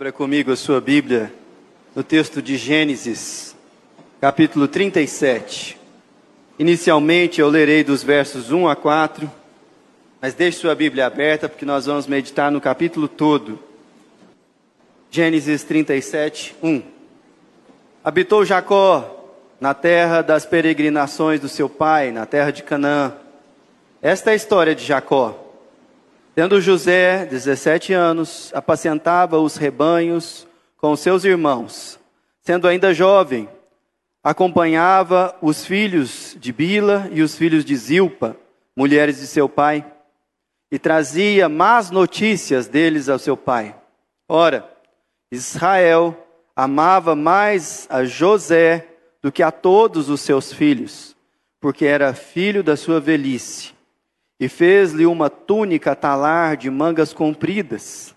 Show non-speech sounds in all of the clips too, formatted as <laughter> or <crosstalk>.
Abra comigo a sua Bíblia no texto de Gênesis, capítulo 37. Inicialmente eu lerei dos versos 1 a 4, mas deixe sua Bíblia aberta porque nós vamos meditar no capítulo todo. Gênesis 37, 1. Habitou Jacó na terra das peregrinações do seu pai, na terra de Canaã. Esta é a história de Jacó. Tendo José 17 anos, apacentava os rebanhos com seus irmãos. Sendo ainda jovem, acompanhava os filhos de Bila e os filhos de Zilpa, mulheres de seu pai, e trazia más notícias deles ao seu pai. Ora, Israel amava mais a José do que a todos os seus filhos, porque era filho da sua velhice e fez-lhe uma túnica talar de mangas compridas.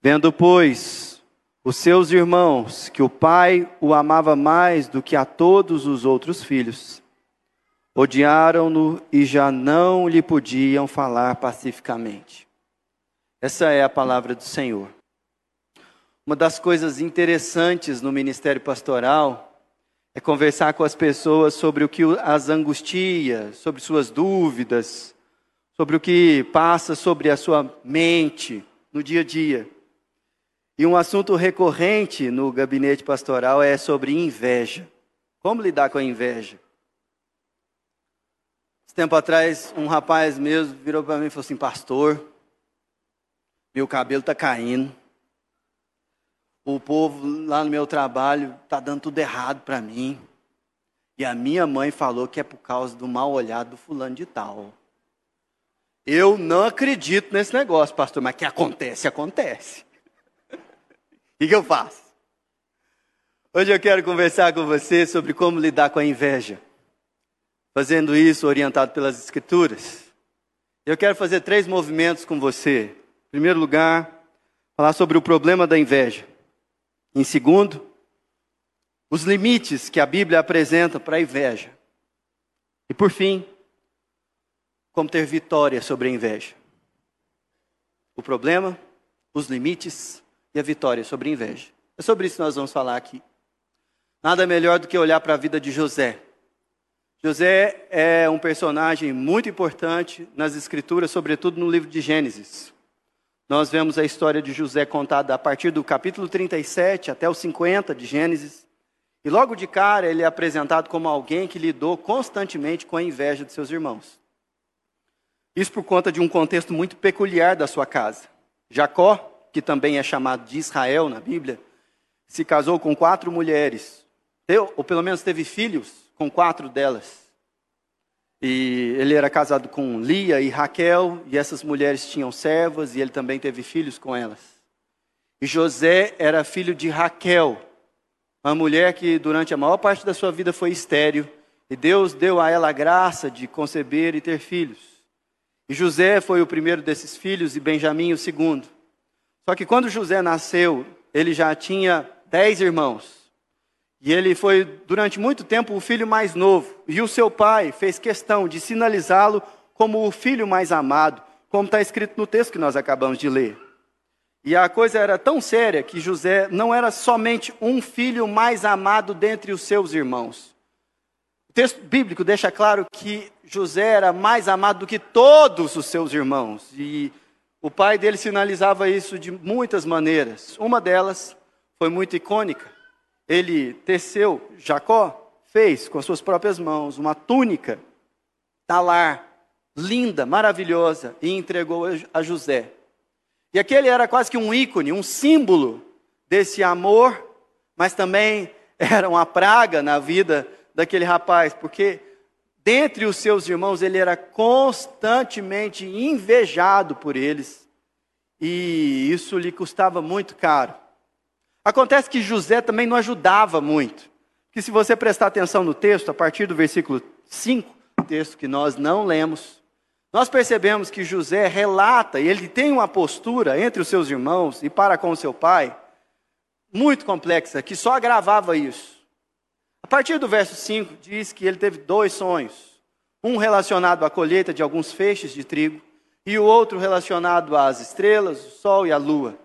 Vendo, pois, os seus irmãos que o pai o amava mais do que a todos os outros filhos, odiaram-no e já não lhe podiam falar pacificamente. Essa é a palavra do Senhor. Uma das coisas interessantes no ministério pastoral é conversar com as pessoas sobre o que as angustia, sobre suas dúvidas, sobre o que passa sobre a sua mente no dia a dia. E um assunto recorrente no gabinete pastoral é sobre inveja. Como lidar com a inveja? Esse tempo atrás, um rapaz mesmo virou para mim e falou assim: Pastor, meu cabelo está caindo. O povo lá no meu trabalho está dando tudo errado para mim. E a minha mãe falou que é por causa do mal olhado do fulano de tal. Eu não acredito nesse negócio, pastor, mas que acontece, acontece. O que eu faço? Hoje eu quero conversar com você sobre como lidar com a inveja. Fazendo isso orientado pelas Escrituras. Eu quero fazer três movimentos com você. Em primeiro lugar, falar sobre o problema da inveja. Em segundo, os limites que a Bíblia apresenta para a inveja. E por fim, como ter vitória sobre a inveja. O problema, os limites e a vitória sobre a inveja. É sobre isso que nós vamos falar aqui. Nada melhor do que olhar para a vida de José. José é um personagem muito importante nas Escrituras, sobretudo no livro de Gênesis. Nós vemos a história de José contada a partir do capítulo 37 até o 50 de Gênesis. E logo de cara ele é apresentado como alguém que lidou constantemente com a inveja de seus irmãos. Isso por conta de um contexto muito peculiar da sua casa. Jacó, que também é chamado de Israel na Bíblia, se casou com quatro mulheres, ou pelo menos teve filhos com quatro delas. E ele era casado com Lia e Raquel, e essas mulheres tinham servas, e ele também teve filhos com elas. E José era filho de Raquel, uma mulher que durante a maior parte da sua vida foi estéril, e Deus deu a ela a graça de conceber e ter filhos. E José foi o primeiro desses filhos e Benjamim o segundo. Só que quando José nasceu, ele já tinha dez irmãos. E ele foi, durante muito tempo, o filho mais novo. E o seu pai fez questão de sinalizá-lo como o filho mais amado, como está escrito no texto que nós acabamos de ler. E a coisa era tão séria que José não era somente um filho mais amado dentre os seus irmãos texto bíblico deixa claro que José era mais amado do que todos os seus irmãos. E o pai dele sinalizava isso de muitas maneiras. Uma delas foi muito icônica. Ele teceu, Jacó fez com as suas próprias mãos uma túnica talar, linda, maravilhosa, e entregou a José. E aquele era quase que um ícone, um símbolo desse amor, mas também <laughs> era uma praga na vida daquele rapaz, porque dentre os seus irmãos ele era constantemente invejado por eles, e isso lhe custava muito caro. Acontece que José também não ajudava muito, que se você prestar atenção no texto, a partir do versículo 5, texto que nós não lemos, nós percebemos que José relata, e ele tem uma postura entre os seus irmãos e para com seu pai, muito complexa, que só agravava isso. A partir do verso 5, diz que ele teve dois sonhos: um relacionado à colheita de alguns feixes de trigo, e o outro relacionado às estrelas, o sol e a lua.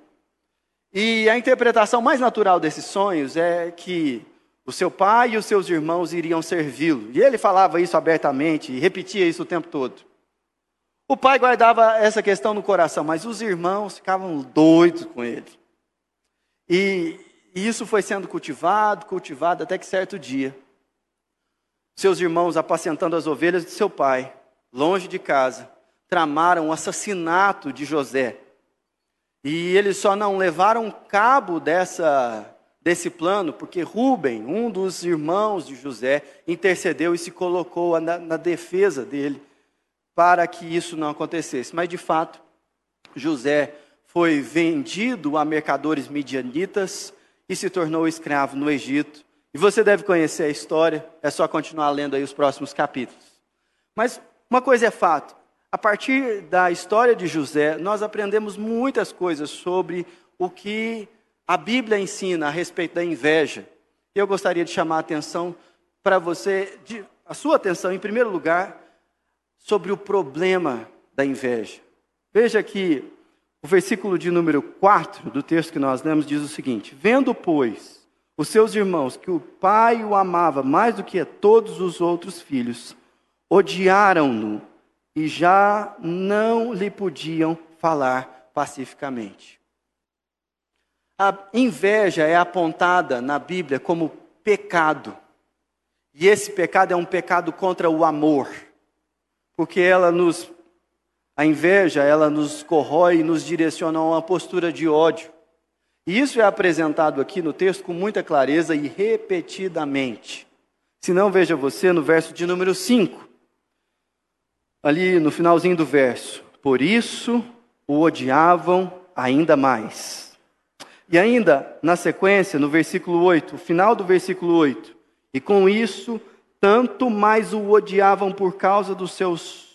E a interpretação mais natural desses sonhos é que o seu pai e os seus irmãos iriam servi-lo. E ele falava isso abertamente e repetia isso o tempo todo. O pai guardava essa questão no coração, mas os irmãos ficavam doidos com ele. E, e isso foi sendo cultivado, cultivado, até que certo dia, seus irmãos, apacentando as ovelhas de seu pai, longe de casa, tramaram o assassinato de José. E eles só não levaram cabo dessa, desse plano, porque Rubem, um dos irmãos de José, intercedeu e se colocou na, na defesa dele para que isso não acontecesse. Mas de fato, José foi vendido a mercadores midianitas e se tornou escravo no Egito. E você deve conhecer a história, é só continuar lendo aí os próximos capítulos. Mas uma coisa é fato: a partir da história de José, nós aprendemos muitas coisas sobre o que a Bíblia ensina a respeito da inveja. Eu gostaria de chamar a atenção para você, de, a sua atenção, em primeiro lugar, sobre o problema da inveja. Veja que o versículo de número 4 do texto que nós lemos diz o seguinte: Vendo, pois, os seus irmãos que o pai o amava mais do que a todos os outros filhos, odiaram-no e já não lhe podiam falar pacificamente. A inveja é apontada na Bíblia como pecado. E esse pecado é um pecado contra o amor, porque ela nos a inveja, ela nos corrói e nos direciona a uma postura de ódio. E isso é apresentado aqui no texto com muita clareza e repetidamente. Se não, veja você no verso de número 5 ali no finalzinho do verso. Por isso o odiavam ainda mais. E ainda na sequência, no versículo 8, o final do versículo 8. E com isso, tanto mais o odiavam por causa dos seus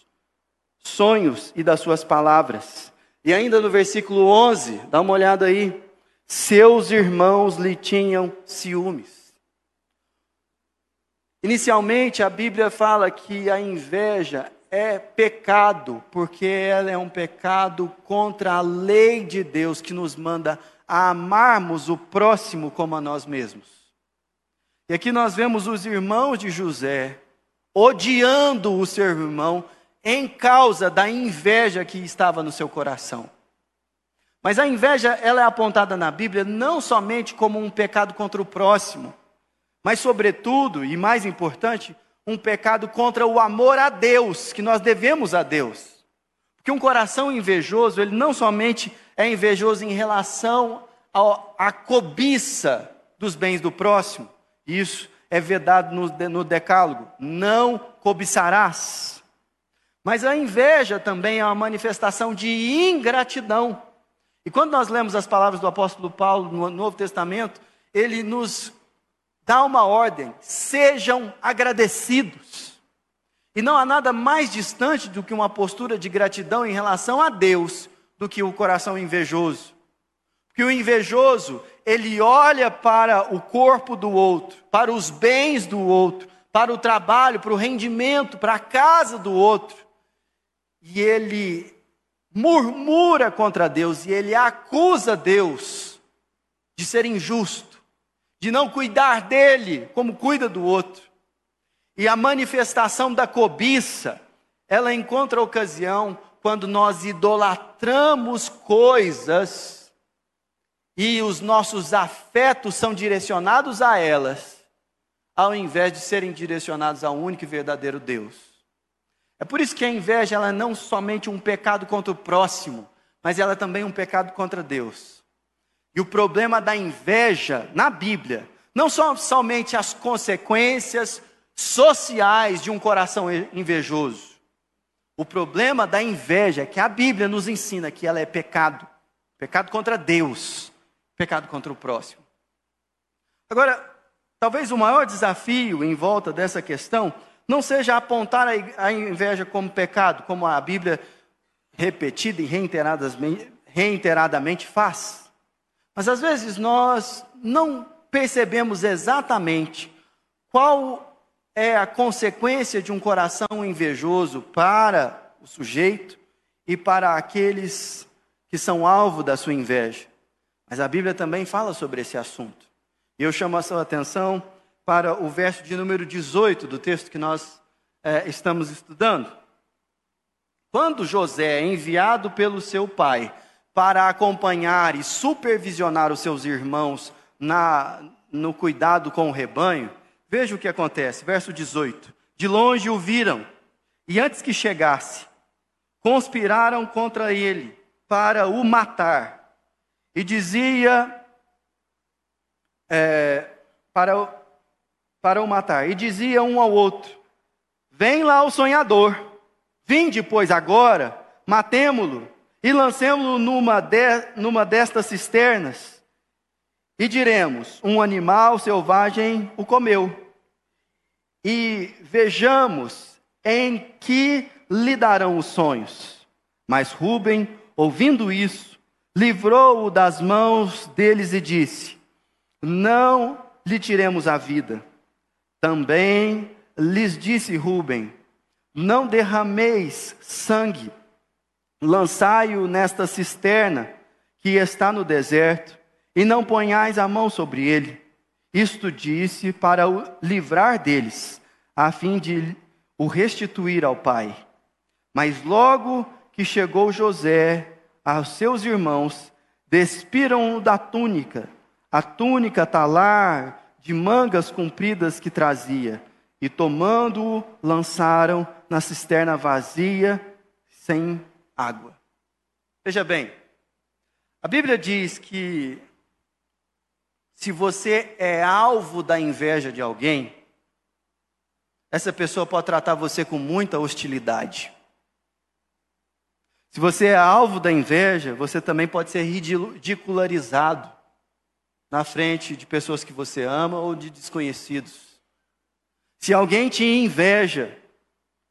sonhos e das suas palavras. E ainda no versículo 11, dá uma olhada aí. Seus irmãos lhe tinham ciúmes. Inicialmente, a Bíblia fala que a inveja é pecado, porque ela é um pecado contra a lei de Deus que nos manda a amarmos o próximo como a nós mesmos. E aqui nós vemos os irmãos de José odiando o seu irmão em causa da inveja que estava no seu coração. Mas a inveja, ela é apontada na Bíblia não somente como um pecado contra o próximo, mas sobretudo, e mais importante, um pecado contra o amor a Deus, que nós devemos a Deus. Porque um coração invejoso, ele não somente é invejoso em relação à cobiça dos bens do próximo, isso é vedado no, no decálogo, não cobiçarás. Mas a inveja também é uma manifestação de ingratidão. E quando nós lemos as palavras do apóstolo Paulo no Novo Testamento, ele nos dá uma ordem: sejam agradecidos. E não há nada mais distante do que uma postura de gratidão em relação a Deus do que o coração invejoso. Porque o invejoso, ele olha para o corpo do outro, para os bens do outro, para o trabalho, para o rendimento, para a casa do outro, e ele murmura contra Deus e ele acusa Deus de ser injusto de não cuidar dele como cuida do outro. E a manifestação da cobiça, ela encontra ocasião quando nós idolatramos coisas e os nossos afetos são direcionados a elas, ao invés de serem direcionados ao único e verdadeiro Deus. É por isso que a inveja ela é não somente um pecado contra o próximo, mas ela é também um pecado contra Deus. E o problema da inveja na Bíblia não são somente as consequências sociais de um coração invejoso. O problema da inveja é que a Bíblia nos ensina que ela é pecado pecado contra Deus, pecado contra o próximo. Agora, talvez o maior desafio em volta dessa questão não seja apontar a inveja como pecado, como a Bíblia repetida e reiteradamente faz. Mas às vezes nós não percebemos exatamente qual é a consequência de um coração invejoso para o sujeito e para aqueles que são alvo da sua inveja. Mas a Bíblia também fala sobre esse assunto. E eu chamo a sua atenção para o verso de número 18 do texto que nós é, estamos estudando. Quando José é enviado pelo seu pai para acompanhar e supervisionar os seus irmãos na, no cuidado com o rebanho, veja o que acontece. Verso 18: De longe o viram, e antes que chegasse, conspiraram contra ele para o matar. E dizia é, para, para o matar. E dizia um ao outro: Vem lá o sonhador. Vinde, pois, agora, matemo-lo e lancemo-lo numa, de, numa destas cisternas. E diremos: Um animal selvagem o comeu. E vejamos em que lhe darão os sonhos. Mas Rubem, ouvindo isso, livrou-o das mãos deles e disse: Não lhe tiremos a vida. Também lhes disse Rubem: não derrameis sangue, lançai-o nesta cisterna que está no deserto, e não ponhais a mão sobre ele. Isto disse para o livrar deles, a fim de o restituir ao pai. Mas logo que chegou José aos seus irmãos, despiram-o da túnica, a túnica talar de mangas compridas que trazia, e tomando-o, lançaram na cisterna vazia, sem água. Veja bem, a Bíblia diz que se você é alvo da inveja de alguém, essa pessoa pode tratar você com muita hostilidade. Se você é alvo da inveja, você também pode ser ridicularizado na frente de pessoas que você ama ou de desconhecidos. Se alguém te inveja,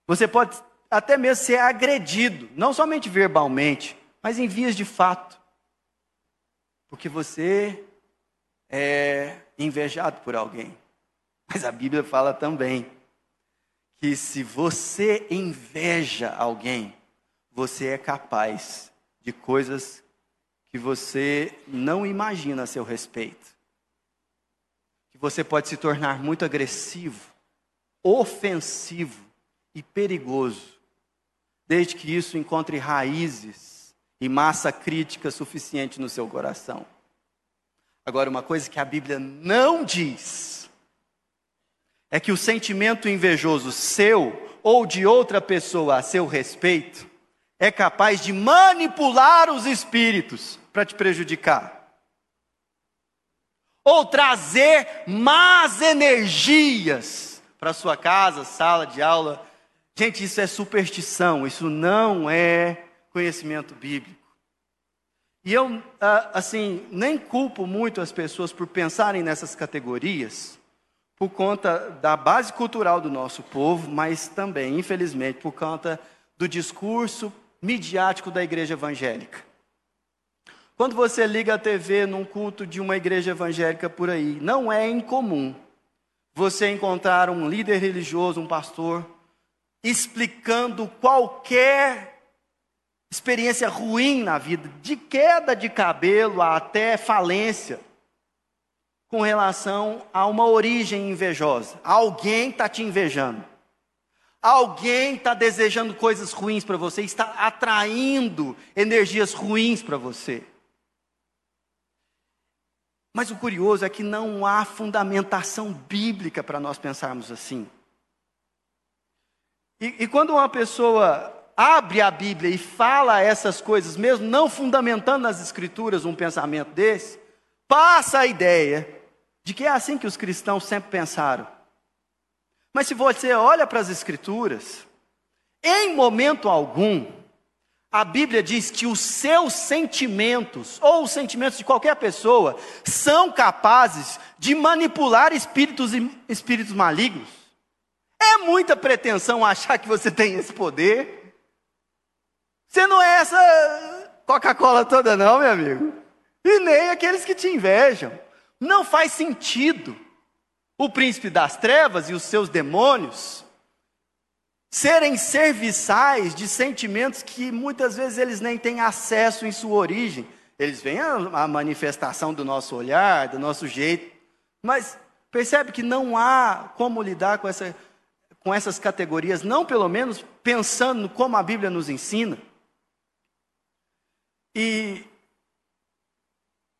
você pode até mesmo ser agredido, não somente verbalmente, mas em vias de fato. Porque você é invejado por alguém. Mas a Bíblia fala também que se você inveja alguém, você é capaz de coisas que você não imagina a seu respeito. Que você pode se tornar muito agressivo, ofensivo e perigoso, desde que isso encontre raízes e massa crítica suficiente no seu coração. Agora, uma coisa que a Bíblia não diz é que o sentimento invejoso seu ou de outra pessoa a seu respeito é capaz de manipular os espíritos para te prejudicar. Ou trazer más energias para sua casa, sala de aula, Gente, isso é superstição, isso não é conhecimento bíblico. E eu, ah, assim, nem culpo muito as pessoas por pensarem nessas categorias, por conta da base cultural do nosso povo, mas também, infelizmente, por conta do discurso midiático da igreja evangélica. Quando você liga a TV num culto de uma igreja evangélica por aí, não é incomum você encontrar um líder religioso, um pastor, explicando qualquer experiência ruim na vida, de queda de cabelo até falência, com relação a uma origem invejosa. Alguém está te invejando. Alguém está desejando coisas ruins para você, está atraindo energias ruins para você. Mas o curioso é que não há fundamentação bíblica para nós pensarmos assim. E, e quando uma pessoa abre a Bíblia e fala essas coisas, mesmo não fundamentando nas Escrituras um pensamento desse, passa a ideia de que é assim que os cristãos sempre pensaram. Mas se você olha para as Escrituras, em momento algum, a Bíblia diz que os seus sentimentos, ou os sentimentos de qualquer pessoa, são capazes de manipular espíritos, espíritos malignos. É muita pretensão achar que você tem esse poder. Você não é essa Coca-Cola toda, não, meu amigo. E nem aqueles que te invejam. Não faz sentido o príncipe das trevas e os seus demônios serem serviçais de sentimentos que muitas vezes eles nem têm acesso em sua origem, eles veem a, manifestação do nosso olhar, do nosso jeito, mas percebe que não há como lidar com, essa, com essas categorias, não pelo menos pensando como a Bíblia nos ensina. E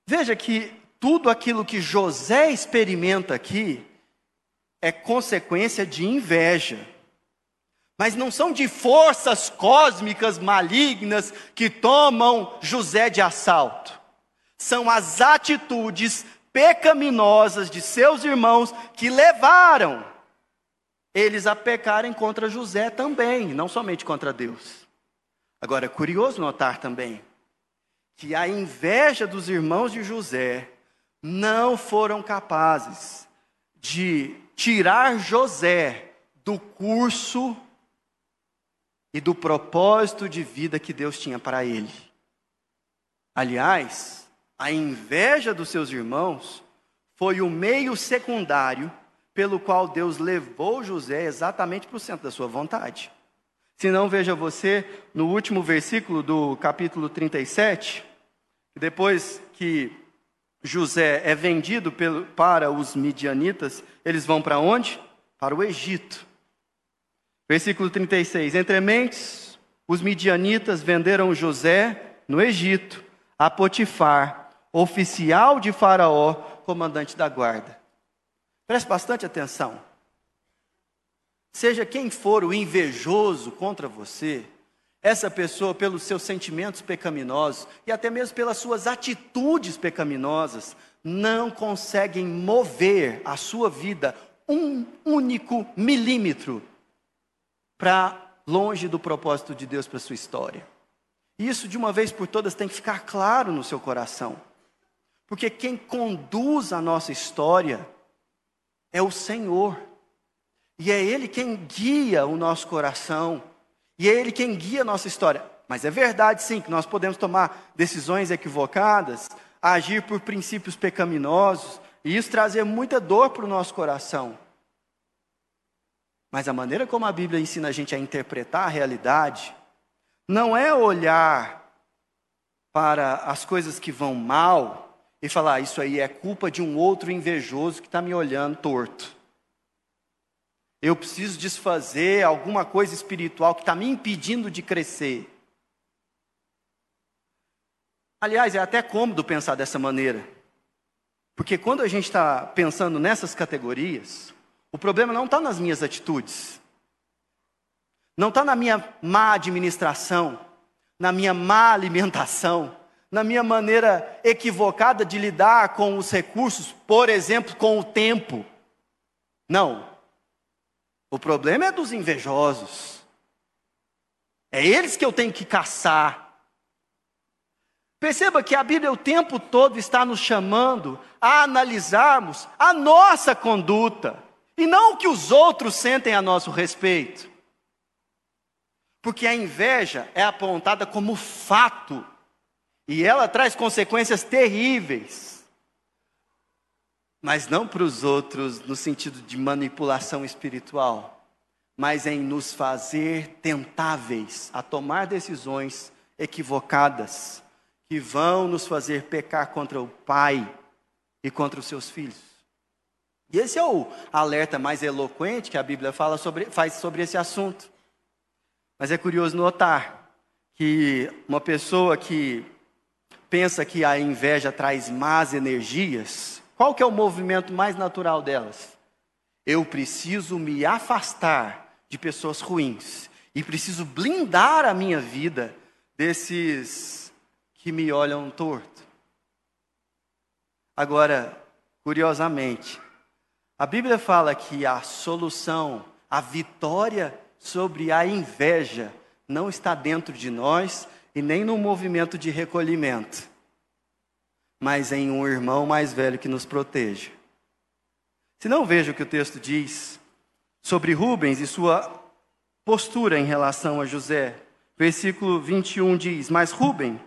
veja que tudo aquilo que José experimenta aqui é consequência de inveja. Mas não são de forças cósmicas malignas que tomam José de assalto. São as atitudes pecaminosas de seus irmãos que levaram eles a pecarem contra José também, não somente contra Deus. Agora, é curioso notar também que a inveja dos irmãos de José não foram capazes de tirar José do curso e do propósito de vida que Deus tinha para ele. Aliás, a inveja dos seus irmãos foi o meio secundário pelo qual Deus levou José exatamente para o centro da sua vontade. Se não, veja você no último versículo do capítulo 37, depois que José é vendido pelo, para os midianitas, eles vão para onde? Para o Egito. Versículo 36: Entre mentes, os midianitas venderam José no Egito a Potifar, oficial de Faraó, comandante da guarda. Preste bastante atenção. Seja quem for o invejoso contra você, essa pessoa, pelos seus sentimentos pecaminosos e até mesmo pelas suas atitudes pecaminosas, não conseguem mover a sua vida um único milímetro para longe do propósito de Deus para sua história. Isso, de uma vez por todas, tem que ficar claro no seu coração. Porque quem conduz a nossa história é o Senhor. E é Ele quem guia o nosso coração. E é Ele quem guia a nossa história. Mas é verdade, sim, que nós podemos tomar decisões equivocadas, agir por princípios pecaminosos, e isso trazer muita dor para o nosso coração. Mas a maneira como a Bíblia ensina a gente a interpretar a realidade, não é olhar para as coisas que vão mal e falar: Isso aí é culpa de um outro invejoso que está me olhando torto. Eu preciso desfazer alguma coisa espiritual que está me impedindo de crescer. Aliás, é até cômodo pensar dessa maneira. Porque quando a gente está pensando nessas categorias, o problema não está nas minhas atitudes, não está na minha má administração, na minha má alimentação, na minha maneira equivocada de lidar com os recursos, por exemplo, com o tempo. Não. O problema é dos invejosos. É eles que eu tenho que caçar. Perceba que a Bíblia o tempo todo está nos chamando a analisarmos a nossa conduta e não o que os outros sentem a nosso respeito. Porque a inveja é apontada como fato e ela traz consequências terríveis. Mas não para os outros no sentido de manipulação espiritual, mas em nos fazer tentáveis a tomar decisões equivocadas, que vão nos fazer pecar contra o Pai e contra os seus filhos. E esse é o alerta mais eloquente que a Bíblia fala sobre, faz sobre esse assunto. Mas é curioso notar que uma pessoa que pensa que a inveja traz más energias, qual que é o movimento mais natural delas? Eu preciso me afastar de pessoas ruins e preciso blindar a minha vida desses que me olham torto. Agora, curiosamente, a Bíblia fala que a solução, a vitória sobre a inveja não está dentro de nós, e nem no movimento de recolhimento, mas em um irmão mais velho que nos proteja. Se não veja o que o texto diz sobre Rubens e sua postura em relação a José. Versículo 21 diz: Mas Rubem,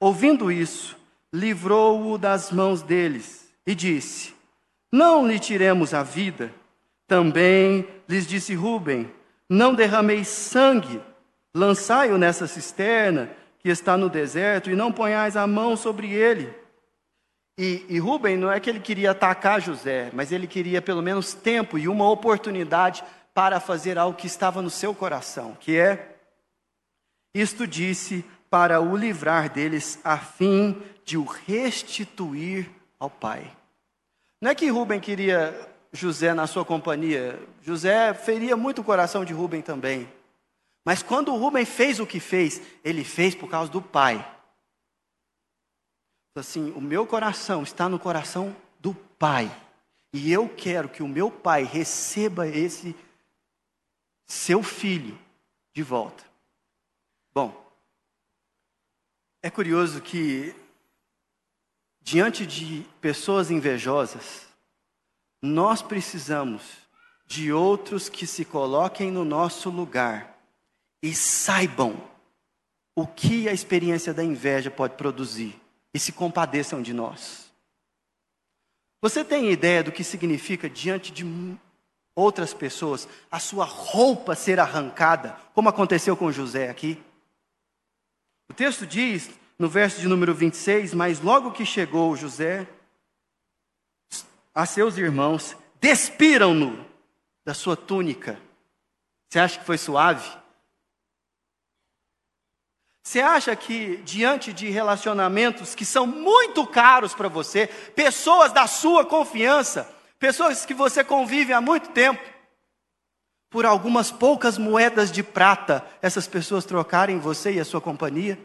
ouvindo isso, livrou-o das mãos deles e disse: Não lhe tiremos a vida. Também lhes disse Rubem: Não derrameis sangue, lançai-o nessa cisterna que está no deserto, e não ponhais a mão sobre ele. E, e Rubem não é que ele queria atacar José, mas ele queria pelo menos tempo e uma oportunidade para fazer algo que estava no seu coração, que é isto disse para o livrar deles, a fim de o restituir ao pai. Não é que Rubem queria José na sua companhia, José feria muito o coração de Rubem também. Mas quando Rubem fez o que fez, ele fez por causa do pai. Assim, o meu coração está no coração do pai. E eu quero que o meu pai receba esse seu filho de volta. Bom, é curioso que, diante de pessoas invejosas, nós precisamos de outros que se coloquem no nosso lugar e saibam o que a experiência da inveja pode produzir e se compadeçam de nós. Você tem ideia do que significa diante de outras pessoas a sua roupa ser arrancada, como aconteceu com José aqui? O texto diz, no verso de número 26, mas logo que chegou José a seus irmãos, despiram-no da sua túnica. Você acha que foi suave? Você acha que diante de relacionamentos que são muito caros para você, pessoas da sua confiança, pessoas que você convive há muito tempo, por algumas poucas moedas de prata, essas pessoas trocarem você e a sua companhia?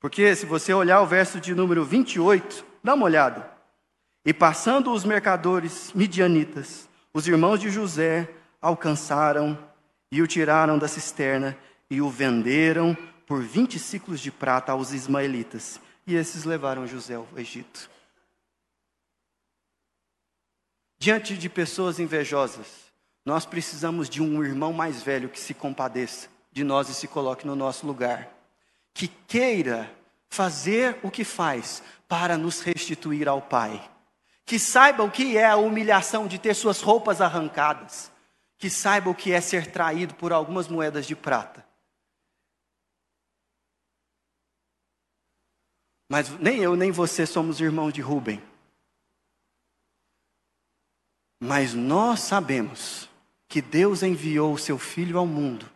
Porque se você olhar o verso de número 28, dá uma olhada. E passando os mercadores midianitas, os irmãos de José alcançaram e o tiraram da cisterna e o venderam por 20 ciclos de prata aos ismaelitas. E esses levaram José ao Egito. Diante de pessoas invejosas, nós precisamos de um irmão mais velho que se compadeça de nós e se coloque no nosso lugar, que queira fazer o que faz para nos restituir ao Pai, que saiba o que é a humilhação de ter suas roupas arrancadas, que saiba o que é ser traído por algumas moedas de prata. Mas nem eu nem você somos irmãos de Rubem. Mas nós sabemos que Deus enviou o seu Filho ao mundo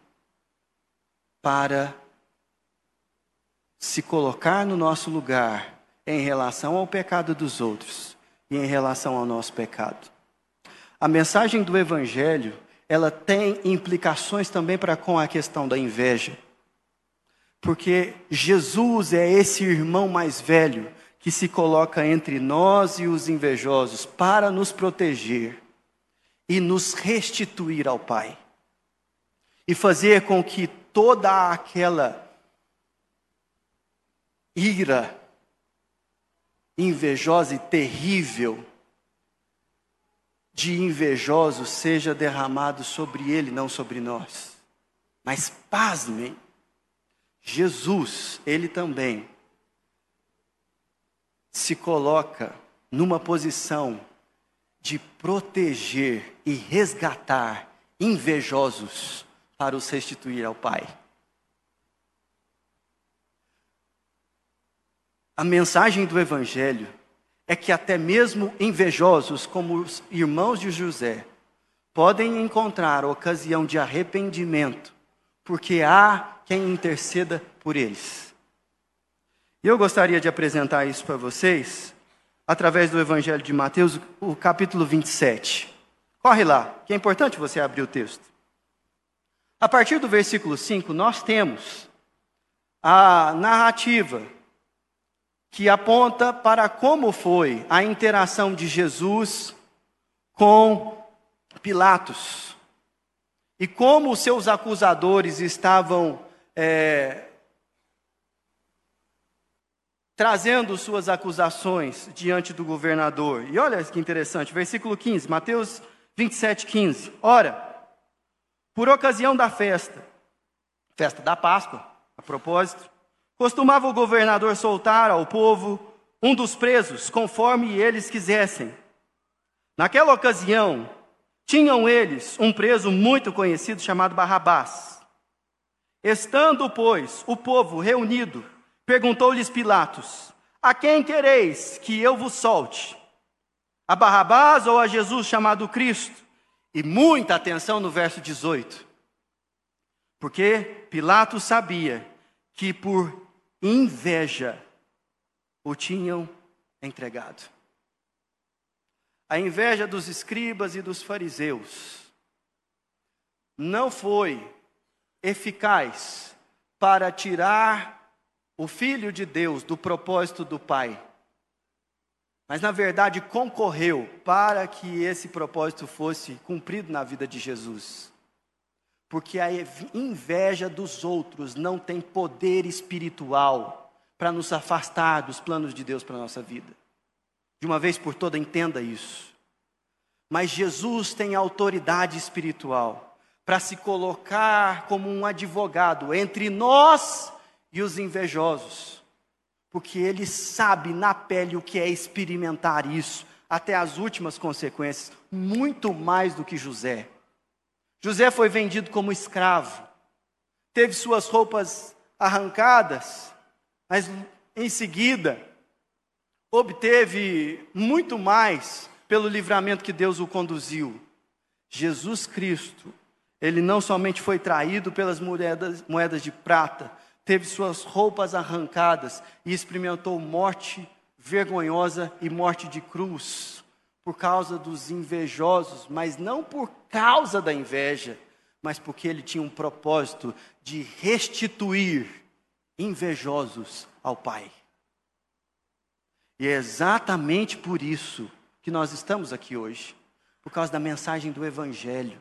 para se colocar no nosso lugar em relação ao pecado dos outros e em relação ao nosso pecado. A mensagem do Evangelho, ela tem implicações também para com a questão da inveja. Porque Jesus é esse irmão mais velho que se coloca entre nós e os invejosos para nos proteger e nos restituir ao Pai. E fazer com que toda aquela ira invejosa e terrível de invejoso seja derramado sobre ele, não sobre nós. Mas pasmem, Jesus, ele também se coloca numa posição de proteger e resgatar invejosos para os restituir ao Pai. A mensagem do Evangelho é que até mesmo invejosos, como os irmãos de José, podem encontrar ocasião de arrependimento, porque há quem interceda por eles. E eu gostaria de apresentar isso para vocês através do Evangelho de Mateus, o capítulo 27. Corre lá, que é importante você abrir o texto. A partir do versículo 5, nós temos a narrativa que aponta para como foi a interação de Jesus com Pilatos e como os seus acusadores estavam é, trazendo suas acusações diante do governador. E olha que interessante, versículo 15, Mateus 27, 15. Ora, por ocasião da festa, festa da Páscoa, a propósito, costumava o governador soltar ao povo um dos presos, conforme eles quisessem. Naquela ocasião, tinham eles um preso muito conhecido chamado Barrabás. Estando, pois, o povo reunido, perguntou-lhes Pilatos: A quem quereis que eu vos solte? A Barrabás ou a Jesus chamado Cristo? E muita atenção no verso 18. Porque Pilatos sabia que por inveja o tinham entregado. A inveja dos escribas e dos fariseus não foi eficaz para tirar o Filho de Deus do propósito do Pai, mas na verdade concorreu para que esse propósito fosse cumprido na vida de Jesus. Porque a inveja dos outros não tem poder espiritual para nos afastar dos planos de Deus para a nossa vida. De uma vez por toda, entenda isso. Mas Jesus tem autoridade espiritual para se colocar como um advogado entre nós e os invejosos, porque ele sabe na pele o que é experimentar isso, até as últimas consequências, muito mais do que José. José foi vendido como escravo, teve suas roupas arrancadas, mas em seguida obteve muito mais pelo livramento que Deus o conduziu. Jesus Cristo ele não somente foi traído pelas moedas, moedas de prata, teve suas roupas arrancadas e experimentou morte vergonhosa e morte de cruz por causa dos invejosos, mas não por causa da inveja, mas porque ele tinha um propósito de restituir invejosos ao Pai. E é exatamente por isso que nós estamos aqui hoje, por causa da mensagem do Evangelho.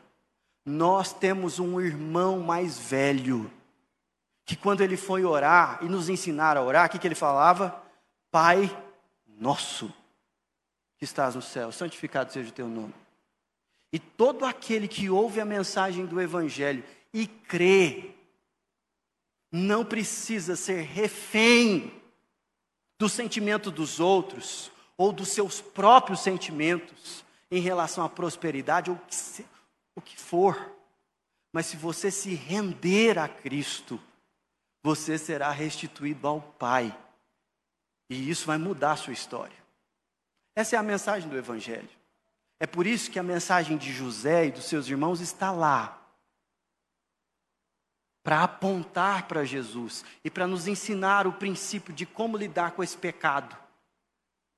Nós temos um irmão mais velho, que quando ele foi orar e nos ensinar a orar, o que, que ele falava? Pai nosso, que estás no céu, santificado seja o teu nome. E todo aquele que ouve a mensagem do Evangelho e crê, não precisa ser refém do sentimento dos outros ou dos seus próprios sentimentos em relação à prosperidade ou o que for. Mas se você se render a Cristo, você será restituído ao Pai. E isso vai mudar a sua história. Essa é a mensagem do Evangelho. É por isso que a mensagem de José e dos seus irmãos está lá para apontar para Jesus e para nos ensinar o princípio de como lidar com esse pecado.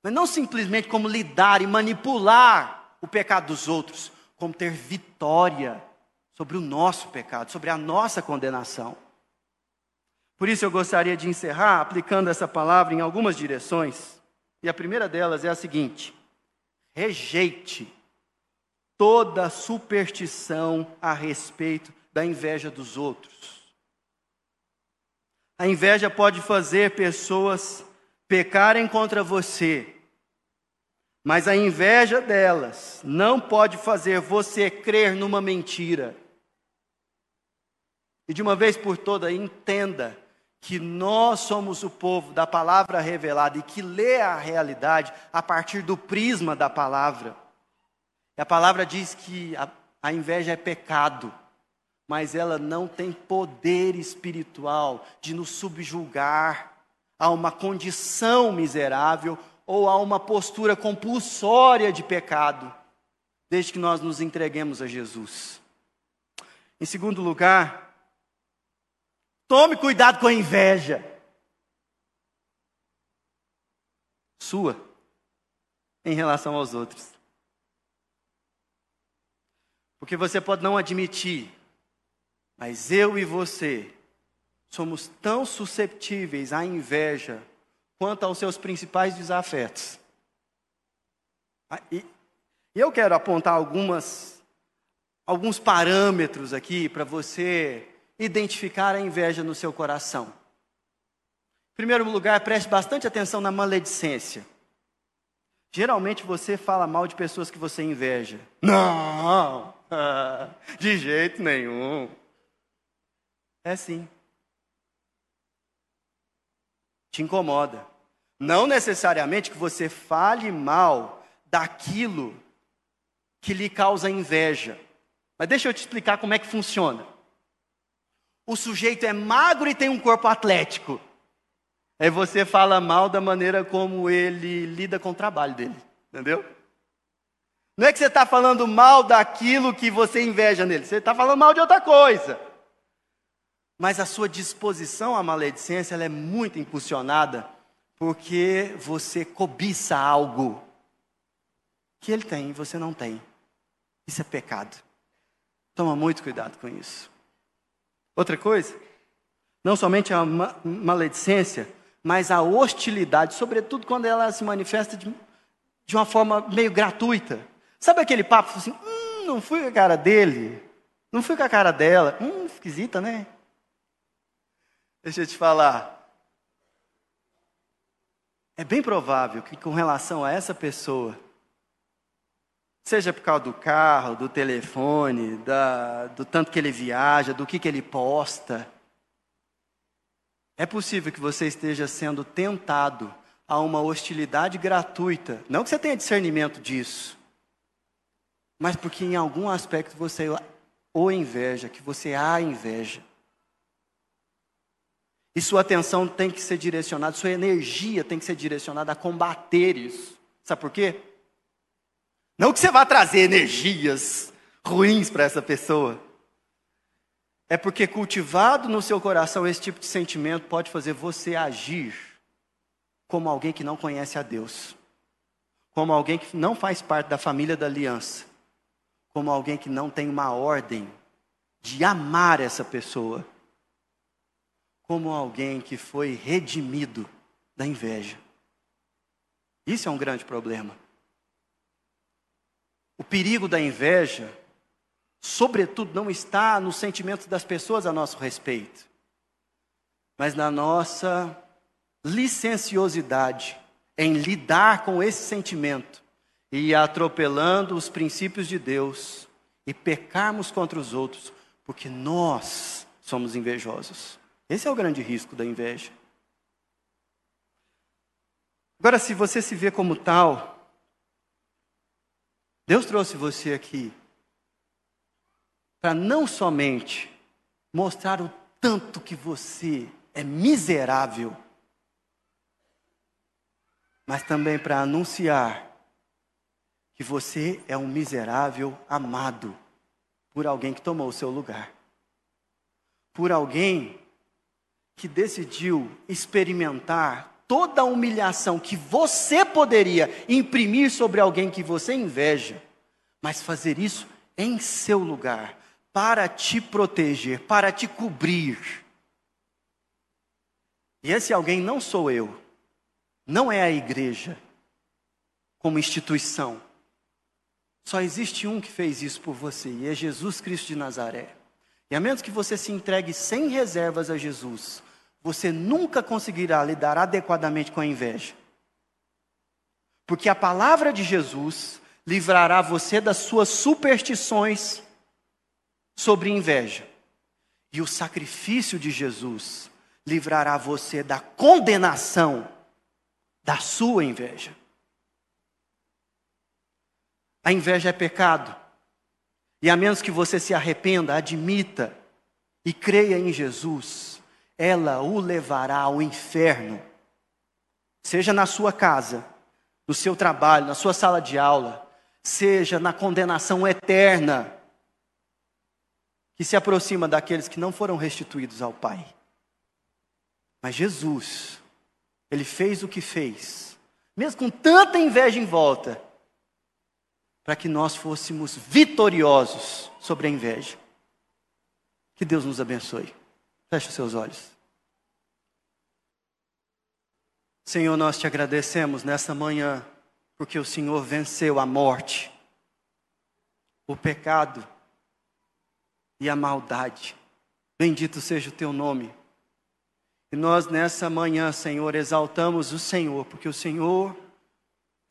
Mas não simplesmente como lidar e manipular o pecado dos outros, como ter vitória sobre o nosso pecado, sobre a nossa condenação. Por isso eu gostaria de encerrar aplicando essa palavra em algumas direções. E a primeira delas é a seguinte: rejeite toda superstição a respeito da inveja dos outros. A inveja pode fazer pessoas pecarem contra você mas a inveja delas não pode fazer você crer numa mentira. E de uma vez por todas, entenda que nós somos o povo da palavra revelada e que lê a realidade a partir do prisma da palavra. E a palavra diz que a, a inveja é pecado, mas ela não tem poder espiritual de nos subjugar a uma condição miserável ou a uma postura compulsória de pecado, desde que nós nos entreguemos a Jesus. Em segundo lugar, tome cuidado com a inveja. Sua, em relação aos outros. Porque você pode não admitir, mas eu e você somos tão susceptíveis à inveja quanto aos seus principais desafetos. Ah, e eu quero apontar algumas, alguns parâmetros aqui para você identificar a inveja no seu coração. Em primeiro lugar, preste bastante atenção na maledicência. Geralmente você fala mal de pessoas que você inveja. Não, <laughs> de jeito nenhum. É sim. Te incomoda. Não necessariamente que você fale mal daquilo que lhe causa inveja. Mas deixa eu te explicar como é que funciona. O sujeito é magro e tem um corpo atlético. Aí você fala mal da maneira como ele lida com o trabalho dele, entendeu? Não é que você está falando mal daquilo que você inveja nele, você está falando mal de outra coisa. Mas a sua disposição à maledicência é muito impulsionada porque você cobiça algo que ele tem e você não tem. Isso é pecado. Toma muito cuidado com isso. Outra coisa, não somente a maledicência, mas a hostilidade, sobretudo quando ela se manifesta de, de uma forma meio gratuita. Sabe aquele papo assim, hum, não fui com a cara dele, não fui com a cara dela, hum, esquisita, né? Deixa eu te falar. É bem provável que com relação a essa pessoa, Seja por causa do carro, do telefone, da, do tanto que ele viaja, do que, que ele posta. É possível que você esteja sendo tentado a uma hostilidade gratuita. Não que você tenha discernimento disso, mas porque em algum aspecto você o inveja, que você a inveja. E sua atenção tem que ser direcionada, sua energia tem que ser direcionada a combater isso. Sabe por quê? Não que você vá trazer energias ruins para essa pessoa. É porque cultivado no seu coração esse tipo de sentimento pode fazer você agir como alguém que não conhece a Deus, como alguém que não faz parte da família da aliança, como alguém que não tem uma ordem de amar essa pessoa, como alguém que foi redimido da inveja. Isso é um grande problema. O perigo da inveja, sobretudo, não está nos sentimentos das pessoas a nosso respeito, mas na nossa licenciosidade em lidar com esse sentimento e atropelando os princípios de Deus e pecarmos contra os outros, porque nós somos invejosos. Esse é o grande risco da inveja. Agora, se você se vê como tal, Deus trouxe você aqui para não somente mostrar o tanto que você é miserável, mas também para anunciar que você é um miserável amado por alguém que tomou o seu lugar, por alguém que decidiu experimentar toda a humilhação que você poderia imprimir sobre alguém que você inveja, mas fazer isso em seu lugar, para te proteger, para te cobrir. E esse alguém não sou eu, não é a igreja, como instituição. Só existe um que fez isso por você, e é Jesus Cristo de Nazaré. E a menos que você se entregue sem reservas a Jesus, você nunca conseguirá lidar adequadamente com a inveja. Porque a palavra de Jesus livrará você das suas superstições sobre inveja. E o sacrifício de Jesus livrará você da condenação da sua inveja. A inveja é pecado. E a menos que você se arrependa, admita e creia em Jesus, ela o levará ao inferno. Seja na sua casa, no seu trabalho, na sua sala de aula, seja na condenação eterna que se aproxima daqueles que não foram restituídos ao Pai. Mas Jesus, Ele fez o que fez, mesmo com tanta inveja em volta, para que nós fôssemos vitoriosos sobre a inveja. Que Deus nos abençoe. Feche os seus olhos. Senhor, nós te agradecemos nessa manhã, porque o Senhor venceu a morte, o pecado e a maldade. Bendito seja o teu nome. E nós nessa manhã, Senhor, exaltamos o Senhor, porque o Senhor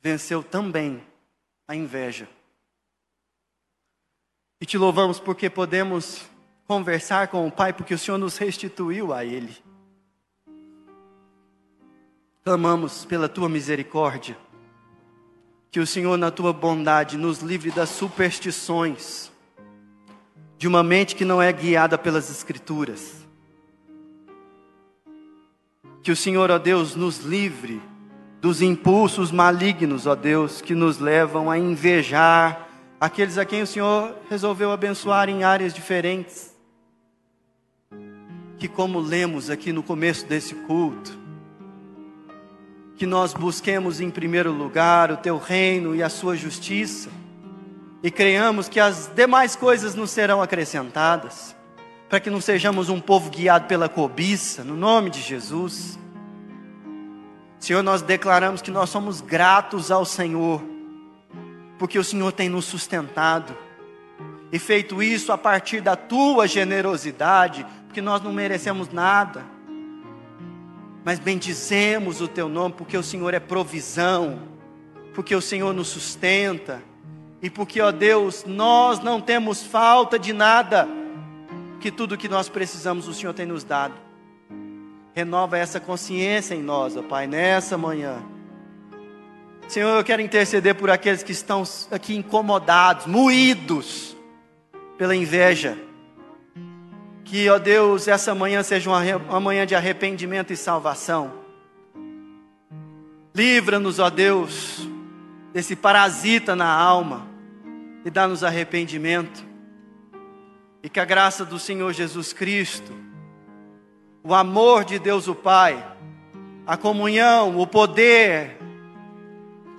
venceu também a inveja. E te louvamos porque podemos conversar com o Pai, porque o Senhor nos restituiu a Ele. Clamamos pela tua misericórdia, que o Senhor, na tua bondade, nos livre das superstições, de uma mente que não é guiada pelas Escrituras, Que o Senhor, ó Deus, nos livre dos impulsos malignos, ó Deus, que nos levam a invejar aqueles a quem o Senhor resolveu abençoar em áreas diferentes. Que, como lemos aqui no começo desse culto, que nós busquemos em primeiro lugar o teu reino e a sua justiça, e creiamos que as demais coisas nos serão acrescentadas, para que não sejamos um povo guiado pela cobiça, no nome de Jesus. Senhor, nós declaramos que nós somos gratos ao Senhor, porque o Senhor tem nos sustentado, e feito isso a partir da tua generosidade, porque nós não merecemos nada mas bendizemos o teu nome, porque o Senhor é provisão, porque o Senhor nos sustenta, e porque, ó Deus, nós não temos falta de nada, que tudo que nós precisamos o Senhor tem nos dado. Renova essa consciência em nós, ó Pai, nessa manhã. Senhor, eu quero interceder por aqueles que estão aqui incomodados, moídos pela inveja que, ó Deus, essa manhã seja uma, manhã de arrependimento e salvação. Livra-nos, ó Deus, desse parasita na alma e dá-nos arrependimento. E que a graça do Senhor Jesus Cristo, o amor de Deus o Pai, a comunhão, o poder,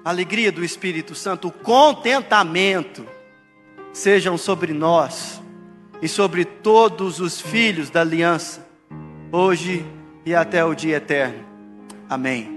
a alegria do Espírito Santo, o contentamento sejam sobre nós e sobre todos os filhos da aliança, hoje e até o dia eterno. Amém.